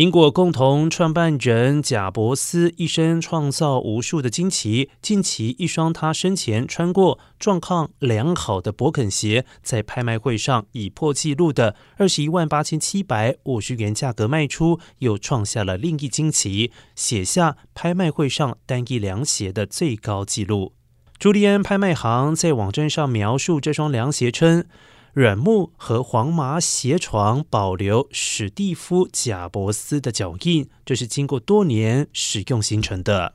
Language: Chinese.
苹果共同创办人贾伯斯一生创造无数的惊奇，近期一双他生前穿过状况良好的勃肯鞋，在拍卖会上以破纪录的二十一万八千七百五十元价格卖出，又创下了另一惊奇，写下拍卖会上单一凉鞋的最高纪录。朱利安拍卖行在网站上描述这双凉鞋称。软木和黄麻斜床保留史蒂夫·贾伯斯的脚印，这是经过多年使用形成的。